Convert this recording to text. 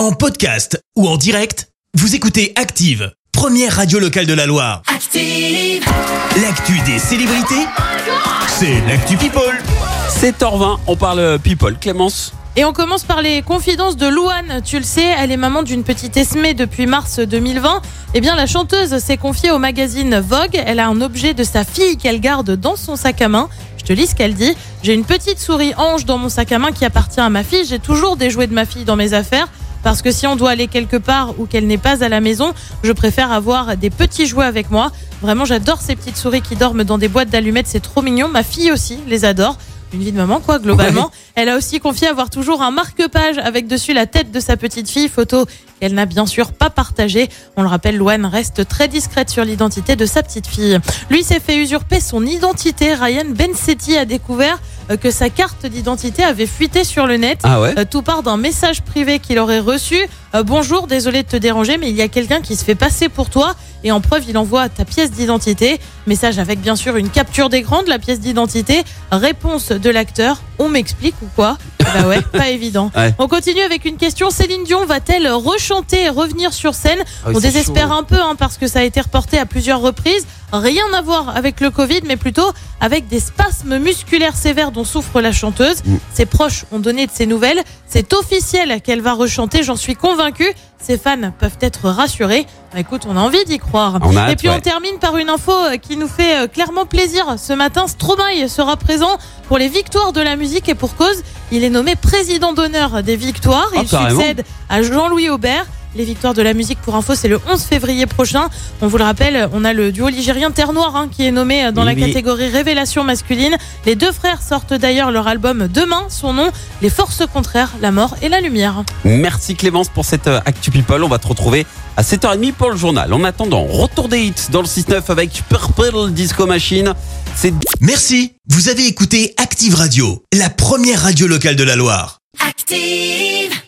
En podcast ou en direct, vous écoutez Active, première radio locale de la Loire. Active. L'actu des célébrités, c'est l'actu People. 7h20, on parle people. Clémence Et on commence par les confidences de Louane. Tu le sais, elle est maman d'une petite Esmée depuis mars 2020. Eh bien, la chanteuse s'est confiée au magazine Vogue. Elle a un objet de sa fille qu'elle garde dans son sac à main. Je te lis ce qu'elle dit. J'ai une petite souris ange dans mon sac à main qui appartient à ma fille. J'ai toujours des jouets de ma fille dans mes affaires. Parce que si on doit aller quelque part ou qu'elle n'est pas à la maison, je préfère avoir des petits jouets avec moi. Vraiment, j'adore ces petites souris qui dorment dans des boîtes d'allumettes. C'est trop mignon. Ma fille aussi les adore une vie de maman quoi globalement. Elle a aussi confié avoir toujours un marque-page avec dessus la tête de sa petite fille, photo qu'elle n'a bien sûr pas partagée. On le rappelle, Loane reste très discrète sur l'identité de sa petite fille. Lui s'est fait usurper son identité. Ryan Bensetti a découvert que sa carte d'identité avait fuité sur le net. Ah ouais Euh, Tout part d'un message privé qu'il aurait reçu. Euh, bonjour, désolé de te déranger, mais il y a quelqu'un qui se fait passer pour toi. Et en preuve, il envoie ta pièce d'identité. Message avec bien sûr une capture d'écran de la pièce d'identité. Réponse de l'acteur. On m'explique ou quoi? Bah ouais, pas évident. Ouais. On continue avec une question. Céline Dion va-t-elle rechanter et revenir sur scène? Ah oui, On désespère chaud. un peu hein, parce que ça a été reporté à plusieurs reprises. Rien à voir avec le Covid, mais plutôt avec des spasmes musculaires sévères dont souffre la chanteuse. Mm. Ses proches ont donné de ses nouvelles. C'est officiel qu'elle va rechanter, j'en suis convaincue. Ses fans peuvent être rassurés. Bah, écoute, on a envie d'y croire. On a hâte, Et puis ouais. on termine par une info euh, qui nous fait euh, clairement plaisir. Ce matin, Stromae sera présent pour les victoires de la musique et pour cause, il est nommé président d'honneur des victoires. Ah, il carrément. succède à Jean-Louis Aubert. Les victoires de la musique pour info, c'est le 11 février prochain. On vous le rappelle, on a le duo ligérien Terre Noire hein, qui est nommé euh, dans la Oui. catégorie révélation masculine. Les deux frères sortent d'ailleurs leur album demain. Son nom, Les Forces contraires, la mort et la lumière. Merci Clémence pour cette euh, Actu People. On va te retrouver à 7h30 pour le journal. En attendant, retour des hits dans le 6-9 avec Purple Disco Machine. C'est Merci, vous avez écouté Active Radio, la première radio locale de la Loire. Active.